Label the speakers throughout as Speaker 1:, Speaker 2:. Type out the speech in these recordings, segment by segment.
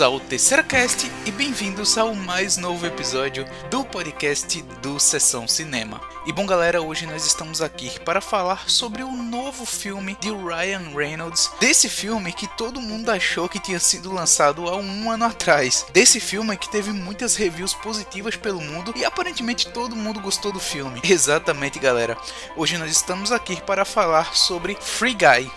Speaker 1: Bem-vindos ao Terceira Cast e bem-vindos ao mais novo episódio do podcast do Sessão Cinema. E bom, galera, hoje nós estamos aqui para falar sobre o novo filme de Ryan Reynolds, desse filme que todo mundo achou que tinha sido lançado há um ano atrás, desse filme que teve muitas reviews positivas pelo mundo e aparentemente todo mundo gostou do filme. Exatamente, galera. Hoje nós estamos aqui para falar sobre Free Guy.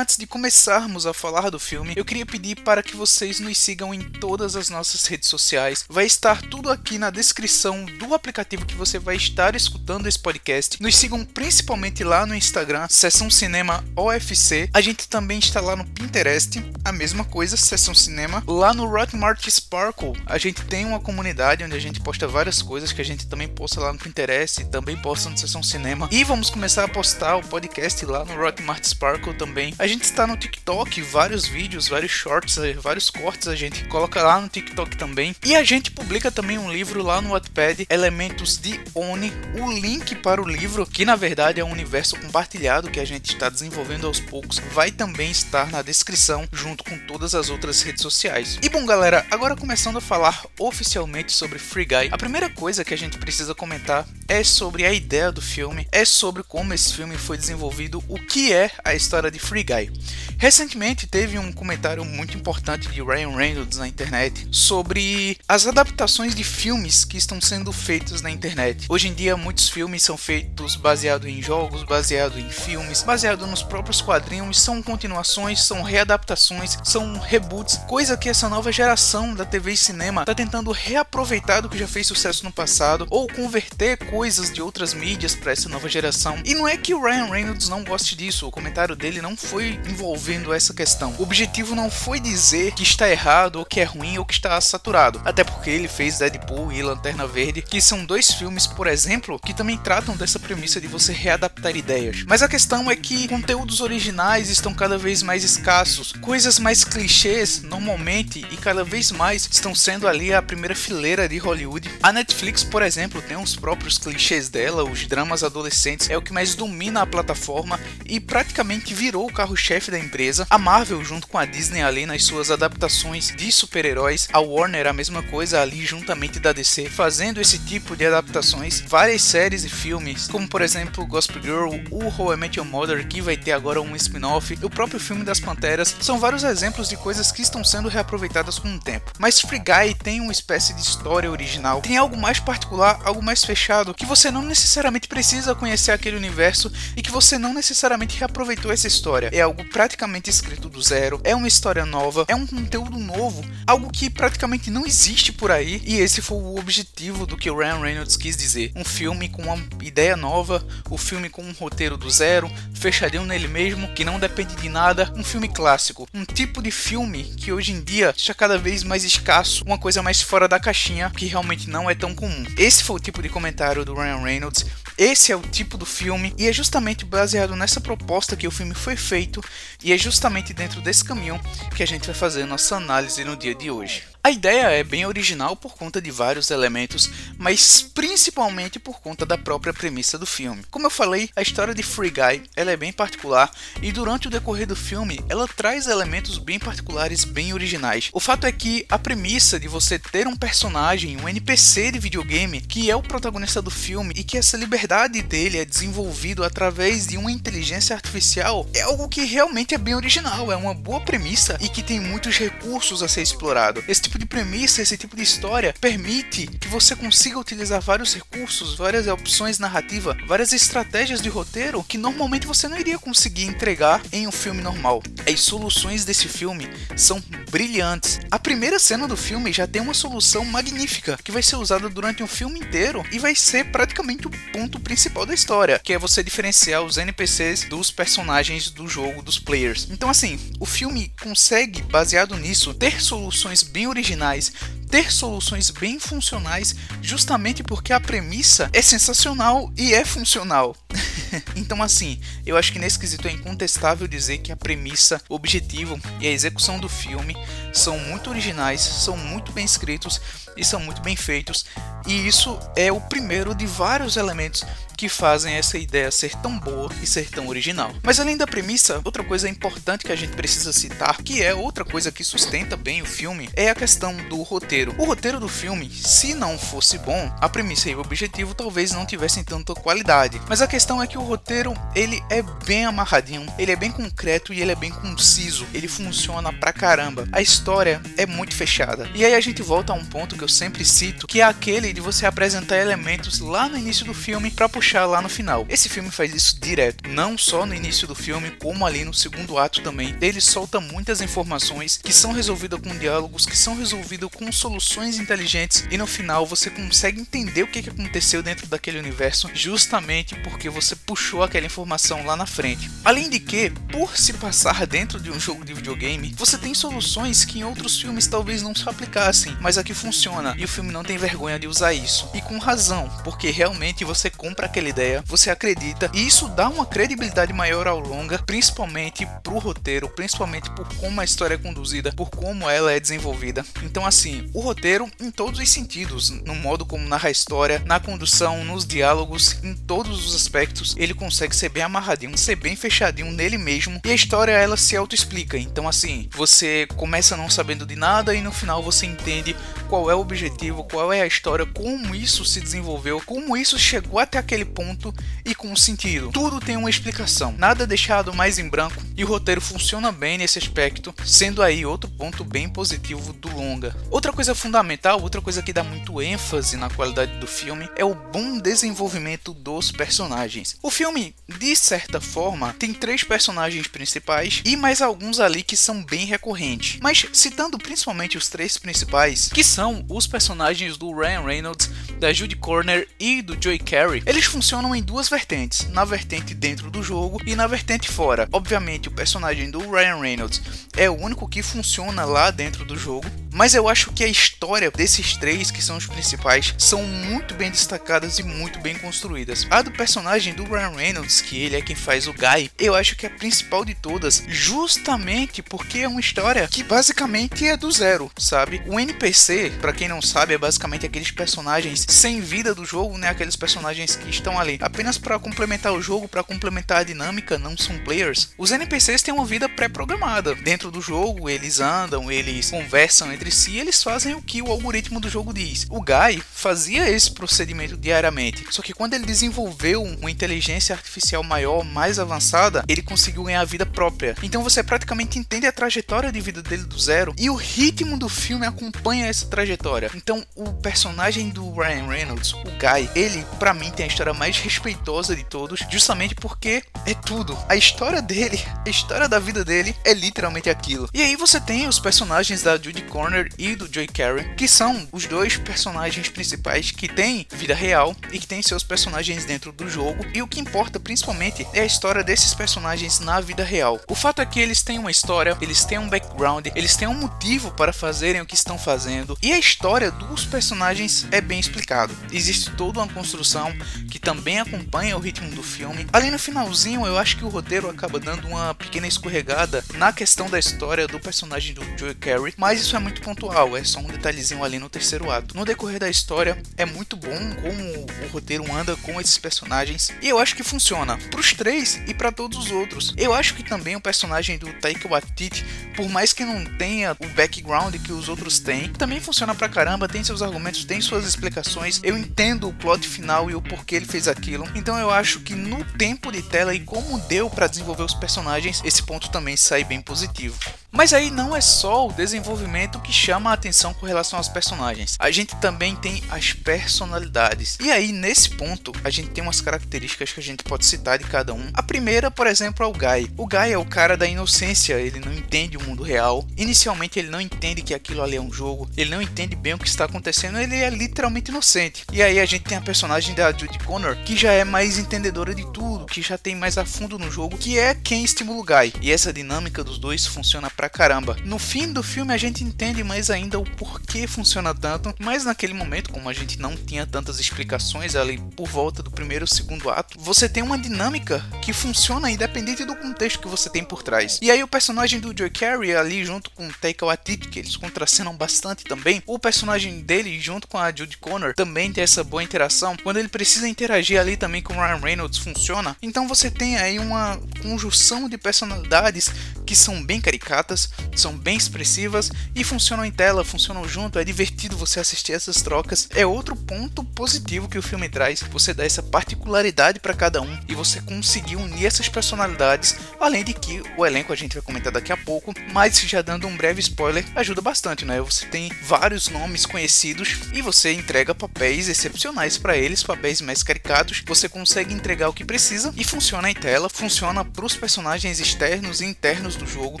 Speaker 1: Antes de começarmos a falar do filme, eu queria pedir para que vocês nos sigam em todas as nossas redes sociais. Vai estar tudo aqui na descrição do aplicativo que você vai estar escutando esse podcast. Nos sigam principalmente lá no Instagram, Sessão Cinema OFC. A gente também está lá no Pinterest, a mesma coisa, Sessão Cinema. Lá no Rotmart Sparkle, a gente tem uma comunidade onde a gente posta várias coisas que a gente também posta lá no Pinterest, também posta no Sessão Cinema. E vamos começar a postar o podcast lá no Rotmart Sparkle também. A gente está no TikTok, vários vídeos, vários shorts, eh, vários cortes a gente coloca lá no TikTok também. E a gente publica também um livro lá no Wattpad, Elementos de Oni. O link para o livro, que na verdade é um universo compartilhado que a gente está desenvolvendo aos poucos, vai também estar na descrição junto com todas as outras redes sociais. E bom, galera, agora começando a falar oficialmente sobre Free Guy, a primeira coisa que a gente precisa comentar é sobre a ideia do filme, é sobre como esse filme foi desenvolvido, o que é a história de Free Guy. Recentemente teve um comentário muito importante de Ryan Reynolds na internet sobre as adaptações de filmes que estão sendo feitos na internet. Hoje em dia muitos filmes são feitos baseados em jogos, baseados em filmes, baseados nos próprios quadrinhos, são continuações, são readaptações, são reboots, coisa que essa nova geração da TV e cinema está tentando reaproveitar do que já fez sucesso no passado ou converter coisas de outras mídias para essa nova geração. E não é que o Ryan Reynolds não goste disso, o comentário dele não foi envolvendo essa questão. O objetivo não foi dizer que está errado ou que é ruim ou que está saturado, até porque ele fez Deadpool e Lanterna Verde, que são dois filmes, por exemplo, que também tratam dessa premissa de você readaptar ideias. Mas a questão é que conteúdos originais estão cada vez mais escassos, coisas mais clichês normalmente e cada vez mais estão sendo ali a primeira fileira de Hollywood. A Netflix, por exemplo, tem os próprios clichês dela, os dramas adolescentes, é o que mais domina a plataforma e praticamente virou o carro-chefe da empresa. A Marvel, junto com a Disney ali nas suas adaptações de super-heróis, a Warner a mesma coisa ali juntamente da DC, fazendo esse tipo de adaptações. Várias séries e filmes, como por exemplo Gospel Girl, o How I Met Your Mother, que vai ter agora um spin-off, o próprio filme das Panteras, são vários exemplos de coisas que estão sendo reaproveitadas com o tempo. Mas Free Guy tem uma espécie de história original, tem algo mais particular, algo mais fechado, que você não necessariamente precisa conhecer aquele universo e que você não necessariamente reaproveitou essa história. É algo praticamente escrito do zero, é uma história nova, é um conteúdo novo, algo que praticamente não existe por aí, e esse foi o objetivo do que o Ryan Reynolds quis dizer. Um filme com uma ideia nova, o um filme com um roteiro do zero, fechadinho nele mesmo, que não depende de nada, um filme clássico, um tipo de filme que hoje em dia está cada vez mais escasso, uma coisa mais fora da caixinha, que realmente não é tão comum. Esse foi o tipo de comentário do Ryan Reynolds esse é o tipo do filme e é justamente baseado nessa proposta que o filme foi feito e é justamente dentro desse caminho que a gente vai fazer nossa análise no dia de hoje. A ideia é bem original por conta de vários elementos, mas principalmente por conta da própria premissa do filme. Como eu falei, a história de Free Guy ela é bem particular e durante o decorrer do filme ela traz elementos bem particulares, bem originais. O fato é que a premissa de você ter um personagem, um NPC de videogame, que é o protagonista do filme e que essa liberdade dele é desenvolvido através de uma inteligência artificial é algo que realmente é bem original, é uma boa premissa e que tem muitos recursos a ser explorado. Esse tipo de premissa, esse tipo de história permite que você consiga utilizar vários recursos, várias opções narrativas, várias estratégias de roteiro que normalmente você não iria conseguir entregar em um filme normal. As soluções desse filme são brilhantes. A primeira cena do filme já tem uma solução magnífica que vai ser usada durante um filme inteiro e vai ser praticamente o ponto principal da história, que é você diferenciar os NPCs dos personagens do jogo, dos players. Então assim, o filme consegue, baseado nisso, ter soluções bem originais ter soluções bem funcionais, justamente porque a premissa é sensacional e é funcional. então, assim, eu acho que nesse quesito é incontestável dizer que a premissa, o objetivo e a execução do filme são muito originais, são muito bem escritos e são muito bem feitos. E isso é o primeiro de vários elementos que fazem essa ideia ser tão boa e ser tão original. Mas além da premissa, outra coisa importante que a gente precisa citar, que é outra coisa que sustenta bem o filme, é a questão do roteiro. O roteiro do filme, se não fosse bom, a premissa e o objetivo talvez não tivessem tanta qualidade. Mas a questão é que o roteiro, ele é bem amarradinho, ele é bem concreto e ele é bem conciso. Ele funciona pra caramba. A história é muito fechada. E aí a gente volta a um ponto que eu sempre cito, que é aquele de você apresentar elementos lá no início do filme para puxar puxar lá no final. Esse filme faz isso direto, não só no início do filme, como ali no segundo ato também. Ele solta muitas informações que são resolvidas com diálogos, que são resolvidas com soluções inteligentes e no final você consegue entender o que aconteceu dentro daquele universo justamente porque você puxou aquela informação lá na frente. Além de que, por se passar dentro de um jogo de videogame, você tem soluções que em outros filmes talvez não se aplicassem, mas aqui funciona e o filme não tem vergonha de usar isso. E com razão, porque realmente você compra aquela ideia, você acredita, e isso dá uma credibilidade maior ao longa, principalmente pro roteiro, principalmente por como a história é conduzida, por como ela é desenvolvida. Então, assim, o roteiro em todos os sentidos, no modo como narra a história, na condução, nos diálogos, em todos os aspectos, ele consegue ser bem amarradinho, ser bem fechadinho nele mesmo, e a história ela se auto-explica. Então, assim, você começa não sabendo de nada e no final você entende qual é o objetivo, qual é a história, como isso se desenvolveu, como isso chegou até aquele ponto e com sentido. Tudo tem uma explicação, nada deixado mais em branco e o roteiro funciona bem nesse aspecto, sendo aí outro ponto bem positivo do longa. Outra coisa fundamental, outra coisa que dá muito ênfase na qualidade do filme é o bom desenvolvimento dos personagens. O filme, de certa forma, tem três personagens principais e mais alguns ali que são bem recorrentes, mas citando principalmente os três principais, que são os personagens do Ryan Reynolds, da Judy Corner e do Joey Carey, eles funcionam em duas vertentes, na vertente dentro do jogo e na vertente fora. Obviamente, o personagem do Ryan Reynolds é o único que funciona lá dentro do jogo, mas eu acho que a história desses três, que são os principais, são muito bem destacadas e muito bem construídas. A do personagem do Ryan Reynolds, que ele é quem faz o Guy, eu acho que é a principal de todas, justamente porque é uma história que basicamente é do zero, sabe? O NPC, para quem não sabe, é basicamente aqueles personagens sem vida do jogo, né? Aqueles personagens que estão ali apenas para complementar o jogo, para complementar a dinâmica, não são players. Os NPCs têm uma vida pré-programada. Dentro do jogo, eles andam, eles conversam entre si, eles fazem o que o algoritmo do jogo diz. O Guy fazia esse procedimento diariamente, só que quando ele desenvolveu uma inteligência artificial maior, mais avançada, ele conseguiu ganhar vida própria. Então você praticamente entende a trajetória de vida dele do zero e o ritmo do filme acompanha essa trajetória. Então o personagem do Ryan Reynolds, o Guy, ele para mim tem a história mais respeitosa de todos, justamente porque é tudo. A história dele, a história da vida dele é literalmente aquilo. E aí você tem os personagens da Judy Corner e do Joey Carey, que são os dois personagens principais que têm vida real e que têm seus personagens dentro do jogo. E o que importa principalmente é a história desses personagens na vida real. O fato é que eles têm uma história, eles têm um background, eles têm um motivo para fazerem o que estão fazendo. E a história dos personagens é bem explicado. Existe toda uma construção que também acompanha o ritmo do filme. Ali no finalzinho, eu acho que o roteiro acaba dando uma pequena escorregada na questão da história do personagem do Joe Carey, mas isso é muito pontual, é só um detalhezinho ali no terceiro ato. No decorrer da história, é muito bom como o roteiro anda com esses personagens e eu acho que funciona para os três e para todos os outros. Eu acho que também o personagem do Taika Waititi, por mais que não tenha o background que os outros têm, também funciona pra caramba, tem seus argumentos, tem suas explicações. Eu entendo o plot final e o porquê ele fez aquilo. Então eu acho que no tempo de tela como deu para desenvolver os personagens, esse ponto também sai bem positivo. Mas aí não é só o desenvolvimento que chama a atenção com relação aos personagens. A gente também tem as personalidades. E aí nesse ponto a gente tem umas características que a gente pode citar de cada um. A primeira, por exemplo, é o Guy. O Guy é o cara da inocência, ele não entende o mundo real. Inicialmente ele não entende que aquilo ali é um jogo, ele não entende bem o que está acontecendo, ele é literalmente inocente. E aí a gente tem a personagem da Judy Connor, que já é mais entendedora de tudo, que já tem mais a fundo no jogo, que é quem estimula o Guy. E essa dinâmica dos dois funciona pra caramba. No fim do filme a gente entende mais ainda o porquê funciona tanto, mas naquele momento, como a gente não tinha tantas explicações ali por volta do primeiro e segundo ato, você tem uma dinâmica que funciona independente do contexto que você tem por trás. E aí o personagem do Joe Carey ali junto com o Taika Waititi, que eles contracenam bastante também, o personagem dele junto com a Judy Connor também tem essa boa interação. Quando ele precisa interagir ali também com o Ryan Reynolds funciona. Então você tem aí uma conjunção de personalidades que são bem caricatas, são bem expressivas e funcionam em tela, funcionam junto, é divertido você assistir essas trocas. É outro ponto positivo que o filme traz, você dá essa particularidade para cada um e você conseguir unir essas personalidades, além de que o elenco a gente vai comentar daqui a pouco, mas já dando um breve spoiler, ajuda bastante, né? Você tem vários nomes conhecidos e você entrega papéis excepcionais para eles, papéis mais caricatos, você consegue entregar o que precisa e funciona em tela, funciona para os personagens externos e internos do jogo.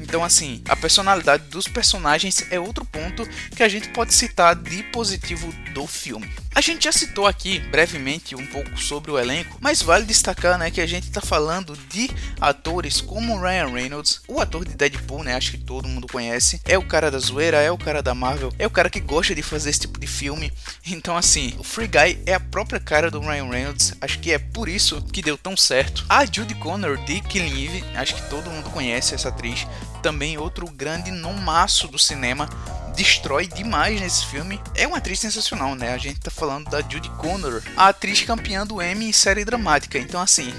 Speaker 1: Então, assim, a personalidade dos personagens é outro ponto que a gente pode citar de positivo do filme. A gente já citou aqui brevemente um pouco sobre o elenco, mas vale destacar né, que a gente está falando de atores como Ryan Reynolds, o ator de Deadpool, né, acho que todo mundo conhece, é o cara da zoeira, é o cara da Marvel, é o cara que gosta de fazer esse tipo de filme. Então, assim, o Free Guy é a própria cara do Ryan Reynolds, acho que é por isso que deu tão certo. A Judy Connor de Killing Eve, acho que todo mundo conhece essa atriz, também outro grande nomaço do cinema destrói demais nesse filme. É uma atriz sensacional, né? A gente tá falando da Judy Connor, a atriz campeã do Emmy em série dramática. Então, assim,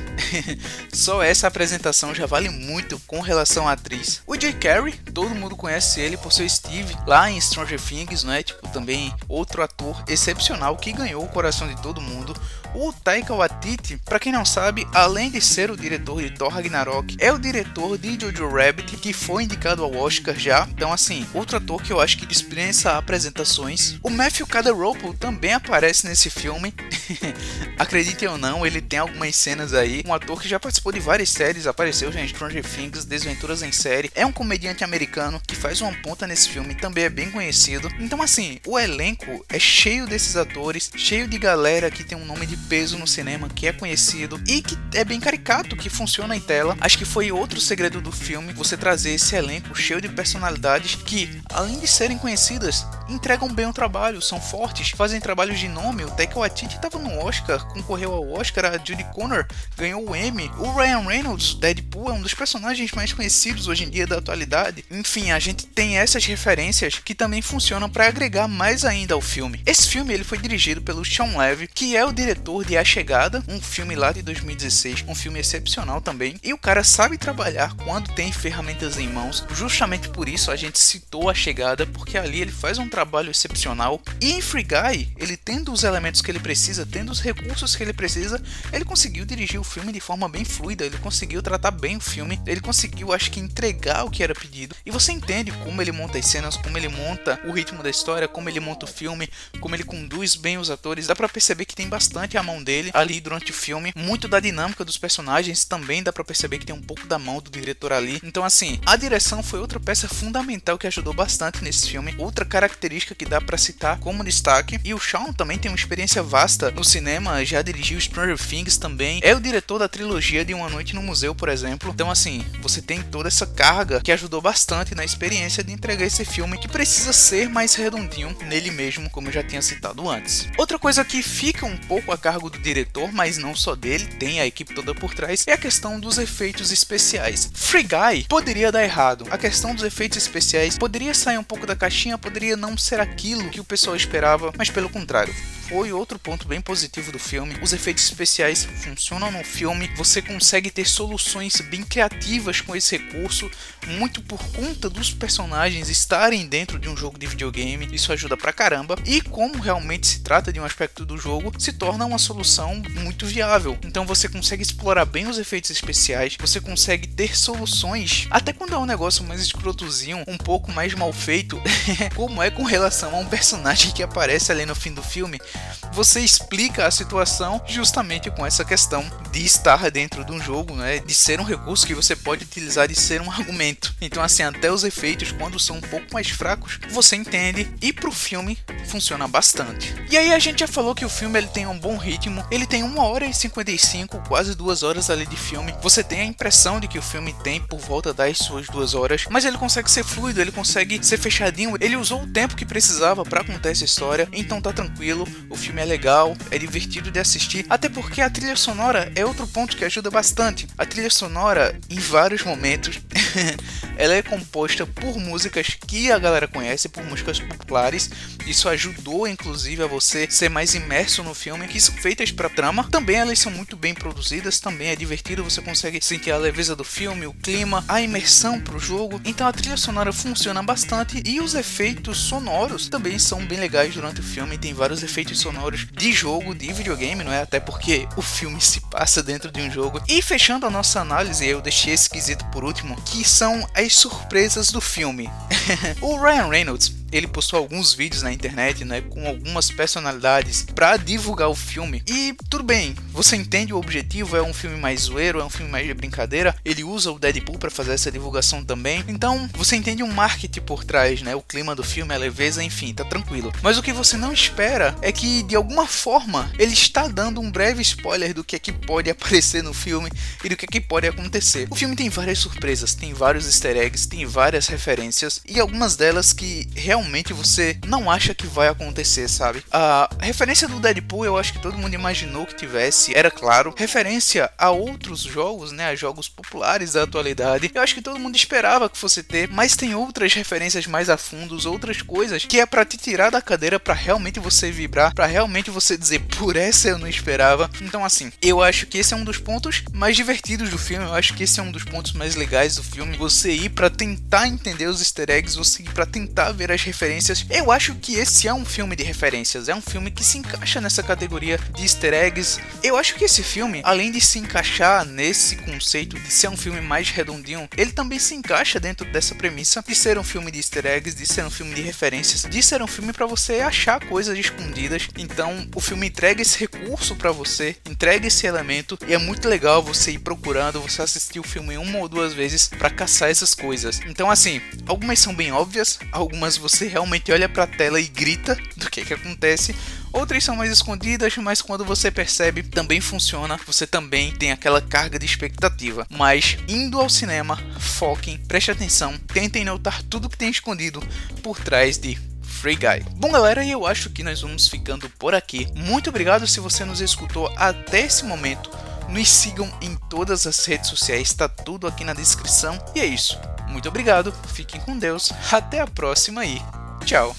Speaker 1: só essa apresentação já vale muito com relação à atriz. O Jay Carey, todo mundo conhece ele por ser Steve lá em Stranger Things, né? Tipo, também outro ator excepcional que ganhou o coração de todo mundo. O Taika Waititi, para quem não sabe, além de ser o diretor de Thor Ragnarok, é o diretor de Jojo Rabbit, que foi indicado ao Oscar já. Então, assim, outro ator que eu acho que dispensa apresentações. O Matthew Caderople também aparece nesse filme. Acreditem ou não, ele tem algumas cenas aí. Um ator que já participou de várias séries, apareceu em Stranger Things, Desventuras em Série. É um comediante americano que faz uma ponta nesse filme, também é bem conhecido. Então, assim, o elenco é cheio desses atores, cheio de galera que tem um nome de peso no cinema, que é conhecido e que é bem caricato, que funciona em tela. Acho que foi outro segredo do filme, você trazer esse elenco cheio de personalidades que, além de serem conhecidas, entregam bem o trabalho, são fortes, fazem trabalhos de nome. O Taika Waititi estava no Oscar, concorreu ao Oscar, a Judy Connor ganhou o Emmy. O Ryan Reynolds, Deadpool, é um dos personagens mais conhecidos hoje em dia da atualidade. Enfim, a gente tem essas referências que também funcionam para agregar mais ainda ao filme. Esse filme ele foi dirigido pelo Sean Levy, que é o diretor de A Chegada, um filme lá de 2016, um filme excepcional também. E o cara sabe trabalhar quando tem ferramentas em mãos. Justamente por isso a gente citou A Chegada, porque ali ele faz um trabalho excepcional. E em Free Guy, ele tendo os elementos que ele precisa, tendo os recursos que ele precisa, ele conseguiu dirigir o filme de forma bem fluida, ele conseguiu tratar bem o filme, ele conseguiu, acho que, entregar o que era pedido. E você entende como ele monta as cenas, como ele monta o ritmo da história, como ele monta o filme, como ele conduz bem os atores. Dá pra perceber que tem bastante a mão dele ali durante o filme. Muito da dinâmica dos personagens também dá pra perceber que tem um pouco da mão do diretor ali. Então, assim, a direção foi outra peça fundamental que ajudou bastante nesse filme. Outra característica que dá para citar como destaque. E o Shawn também tem uma experiência vasta no cinema, já dirigiu Stranger Things também. É o diretor da trilogia de Uma Noite no Museu, por exemplo. Então, assim, você tem toda essa carga que ajudou bastante na experiência de entregar esse filme que precisa ser mais redondinho nele mesmo, como eu já tinha citado antes. Outra coisa que fica um pouco a cargo do diretor, mas não só dele, tem a equipe toda por trás, é a questão dos efeitos especiais. Free Guy poderia dar errado. A questão dos efeitos especiais poderia sair um pouco da caixinha, poderia não ser aquilo que o pessoal esperava, mas pelo contrário, foi outro ponto bem positivo do filme. Os efeitos especiais funcionam no filme, você consegue ter soluções bem criativas com esse recurso, muito por conta dos personagens estarem dentro de um jogo de videogame. Isso ajuda pra caramba. E como realmente se trata de um aspecto do jogo, se torna uma solução muito viável. Então você consegue explorar bem os efeitos especiais, você consegue ter soluções, até quando é um negócio mais escrotozinho, um pouco mais mal feito, como é com relação a um personagem que aparece ali no fim do filme você explica a situação justamente com essa questão de estar dentro de um jogo, né? De ser um recurso que você pode utilizar de ser um argumento. Então, assim, até os efeitos, quando são um pouco mais fracos, você entende e pro filme funciona bastante. E aí a gente já falou que o filme ele tem um bom ritmo, ele tem 1 hora e 55, quase 2 horas ali de filme. Você tem a impressão de que o filme tem por volta das suas 2 horas, mas ele consegue ser fluido, ele consegue ser fechadinho. Ele usou o tempo que precisava para contar essa história, então tá tranquilo. O filme é legal, é divertido de assistir, até porque a trilha sonora é outro ponto que ajuda bastante. A trilha sonora, em vários momentos, ela é composta por músicas que a galera conhece, por músicas populares. Isso ajudou, inclusive, a você ser mais imerso no filme, que são feitas para trama. Também elas são muito bem produzidas, também é divertido, você consegue sentir a leveza do filme, o clima, a imersão pro jogo. Então a trilha sonora funciona bastante e os efeitos sonoros também são bem legais durante o filme. Tem vários efeitos sonoros de jogo, de videogame, não é? Até porque o filme se passa dentro de um jogo. E fechando a nossa análise, eu deixei esse quesito por último, que são as surpresas do filme. o Ryan Reynolds ele postou alguns vídeos na internet, né, com algumas personalidades para divulgar o filme. E tudo bem, você entende o objetivo, é um filme mais zoeiro, é um filme mais de brincadeira. Ele usa o Deadpool para fazer essa divulgação também. Então, você entende um marketing por trás, né, o clima do filme, a leveza, enfim, tá tranquilo. Mas o que você não espera é que de alguma forma ele está dando um breve spoiler do que é que pode aparecer no filme e do que é que pode acontecer. O filme tem várias surpresas, tem vários easter eggs, tem várias referências e algumas delas que realmente realmente você não acha que vai acontecer, sabe? A referência do Deadpool eu acho que todo mundo imaginou que tivesse, era claro. Referência a outros jogos, né? A jogos populares da atualidade, eu acho que todo mundo esperava que fosse ter, mas tem outras referências mais a fundos, outras coisas que é para te tirar da cadeira para realmente você vibrar, para realmente você dizer por essa eu não esperava. Então assim, eu acho que esse é um dos pontos mais divertidos do filme, eu acho que esse é um dos pontos mais legais do filme, você ir para tentar entender os easter eggs, você ir para tentar ver as referências. Eu acho que esse é um filme de referências, é um filme que se encaixa nessa categoria de easter eggs. Eu acho que esse filme, além de se encaixar nesse conceito de ser um filme mais redondinho, ele também se encaixa dentro dessa premissa de ser um filme de easter eggs, de ser um filme de referências, de ser um filme para você achar coisas escondidas. Então, o filme entrega esse recurso para você, entrega esse elemento e é muito legal você ir procurando, você assistir o filme uma ou duas vezes para caçar essas coisas. Então, assim, algumas são bem óbvias, algumas você você realmente olha para a tela e grita do que que acontece. Outras são mais escondidas, mas quando você percebe, também funciona. Você também tem aquela carga de expectativa. Mas indo ao cinema, foquem, preste atenção, tentem notar tudo que tem escondido por trás de Free Guy. Bom, galera, eu acho que nós vamos ficando por aqui. Muito obrigado se você nos escutou até esse momento. Nos sigam em todas as redes sociais, está tudo aqui na descrição. E é isso. Muito obrigado, fiquem com Deus, até a próxima e tchau!